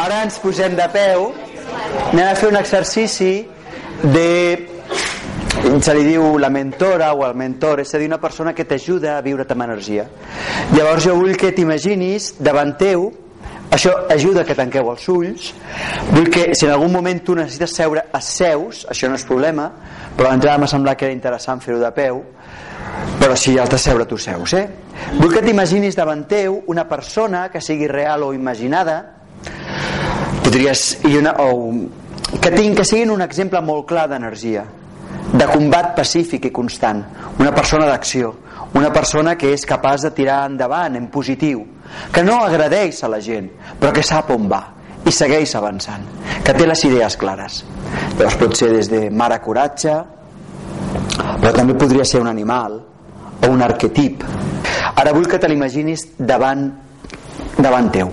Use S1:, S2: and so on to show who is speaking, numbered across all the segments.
S1: ara ens posem de peu, anem a fer un exercici de se li diu la mentora o el mentor, és a dir, una persona que t'ajuda a viure amb energia. Llavors jo vull que t'imaginis davant teu, això ajuda que tanqueu els ulls, vull que si en algun moment tu necessites seure a seus, això no és problema, però l'entrada m'ha semblat que era interessant fer-ho de peu, però si has de seure tu seus, eh? Vull que t'imaginis davant teu una persona que sigui real o imaginada, podries, i una, o, que, tinc, que siguin un exemple molt clar d'energia de combat pacífic i constant una persona d'acció una persona que és capaç de tirar endavant en positiu que no agradeix a la gent però que sap on va i segueix avançant que té les idees clares. Llavors pot ser des de mare coratge però també podria ser un animal o un arquetip. Ara vull que te l'imaginis davant davant teu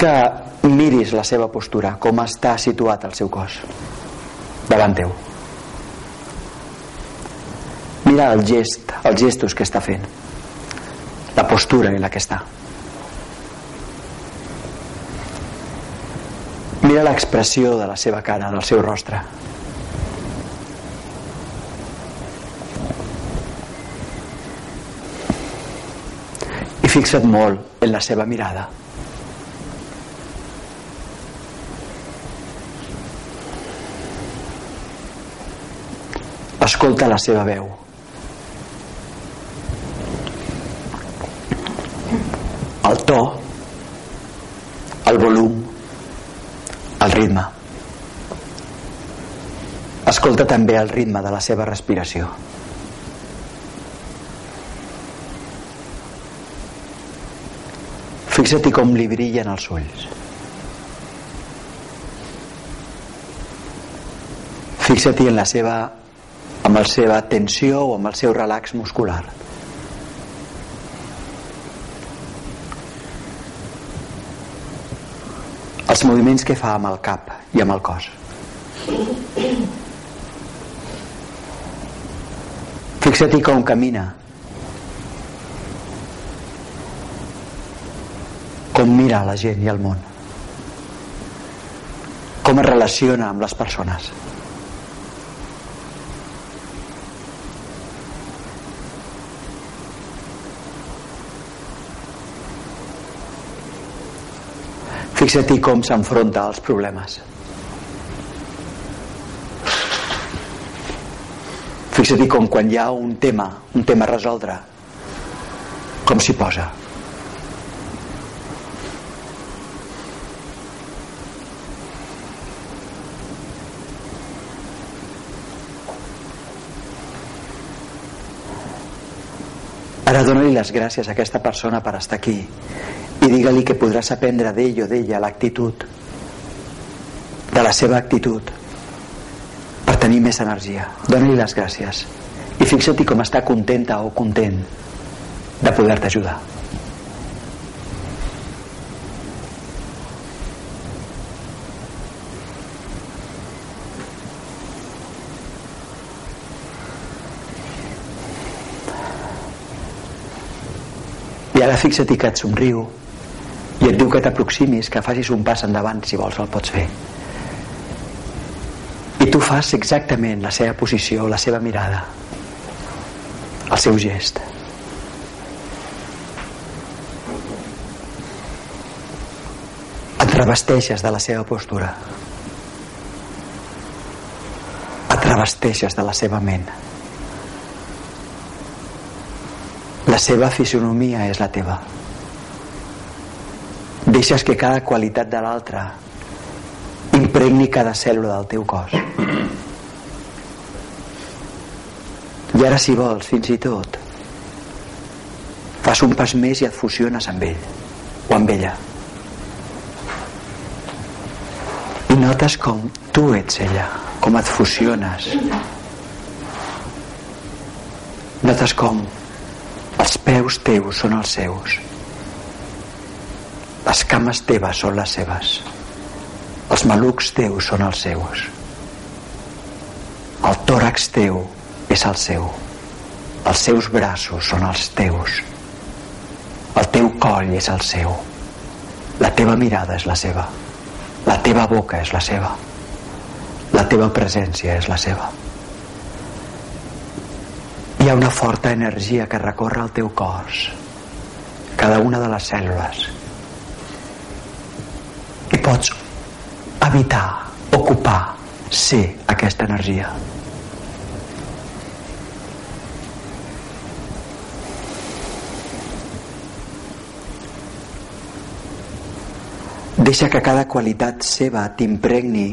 S1: que miris la seva postura, com està situat el seu cos davant teu. Mira el gest, els gestos que està fent, la postura en la que està. Mira l'expressió de la seva cara, del seu rostre. I fixa't molt en la seva mirada. Escolta la seva veu. El to el volum el ritme. Escolta també el ritme de la seva respiració. Fixa't com li brillen els ulls. Fixa't en la seva amb la seva tensió o amb el seu relax muscular. Els moviments que fa amb el cap i amb el cos. Fixa-t'hi com camina. Com mira la gent i el món. Com es relaciona amb les persones. Fixa-t'hi com s'enfronta als problemes. Fixa-t'hi com quan hi ha un tema, un tema a resoldre, com s'hi posa. Ara dona-li les gràcies a aquesta persona per estar aquí digue-li que podràs aprendre d'ell o d'ella l'actitud de la seva actitud per tenir més energia. Dona-li les gràcies. I fixa-t'hi com està contenta o content de poder-te ajudar. I ara fixa-t'hi que et somriu et diu que t'aproximis, que facis un pas endavant si vols el pots fer. I tu fas exactament la seva posició, la seva mirada el seu gest. Et revesteixes de la seva postura. Et revesteixes de la seva ment. La seva fisionomia és la teva deixes que cada qualitat de l'altre impregni cada cèl·lula del teu cos. I ara si vols fins i tot fas un pas més i et fusiones amb ell o amb ella. I notes com tu ets ella com et fusiones. Notes com els peus teus són els seus les cames teves són les seves. Els malucs teus són els seus. El tòrax teu és el seu. Els seus braços són els teus. El teu coll és el seu. La teva mirada és la seva. La teva boca és la seva. La teva presència és la seva. Hi ha una forta energia que recorre el teu cos. Cada una de les cèl·lules pots evitar ocupar ser aquesta energia Deixa que cada qualitat seva t'impregni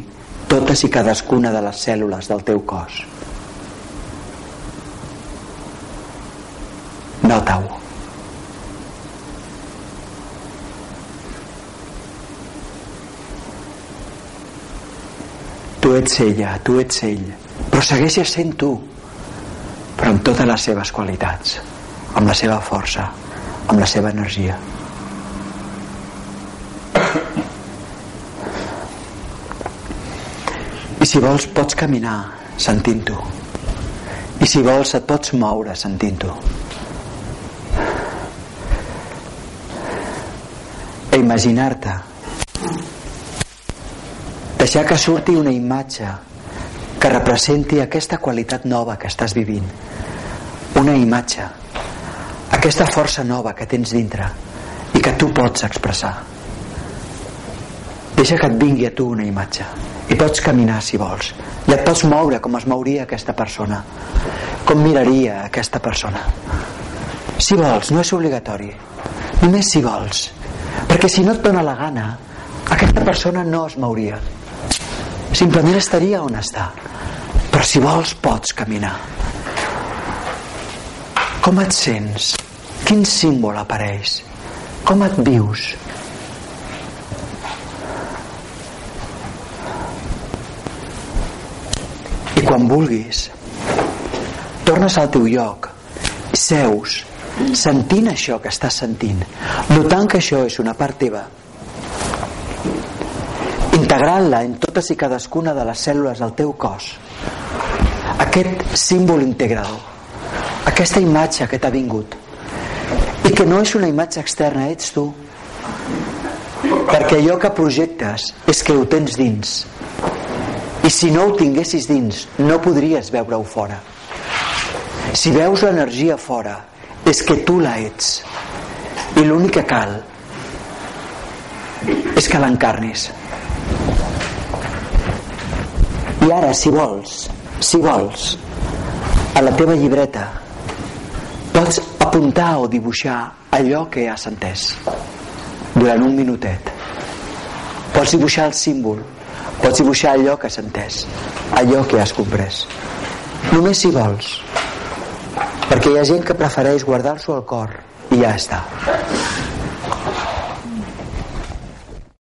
S1: totes i cadascuna de les cèl·lules del teu cos. Nota-ho. Ets ella, tu ets ell, però segueixes sent tu, però amb totes les seves qualitats, amb la seva força, amb la seva energia. si vols pots caminar sentint-ho i si vols et pots moure sentint-ho imaginar-te deixar que surti una imatge que representi aquesta qualitat nova que estàs vivint. Una imatge aquesta força nova que tens dintre i que tu pots expressar. Deixa que et vingui a tu una imatge i pots caminar si vols. I et pots moure com es mouria aquesta persona com miraria aquesta persona. Si vols, no és obligatori. Només si vols. Perquè si no et dona la gana aquesta persona no es mouria simplement estaria on està però si vols pots caminar com et sents? quin símbol apareix? com et vius? quan vulguis tornes al teu lloc seus sentint això que estàs sentint notant que això és una part teva integrant-la en totes i cadascuna de les cèl·lules del teu cos. Aquest símbol integrador aquesta imatge que t'ha vingut i que no és una imatge externa, ets tu. Perquè allò que projectes és que ho tens dins. I si no ho tinguessis dins no podries veure-ho fora. Si veus l'energia fora és que tu la ets. I l'únic que cal és que l'encarnis i ara si vols si vols a la teva llibreta pots apuntar o dibuixar allò que has entès durant un minutet pots dibuixar el símbol Pots dibuixar allò que has entès, allò que has comprès. Només si vols. Perquè hi ha gent que prefereix guardar-s'ho al cor i ja està.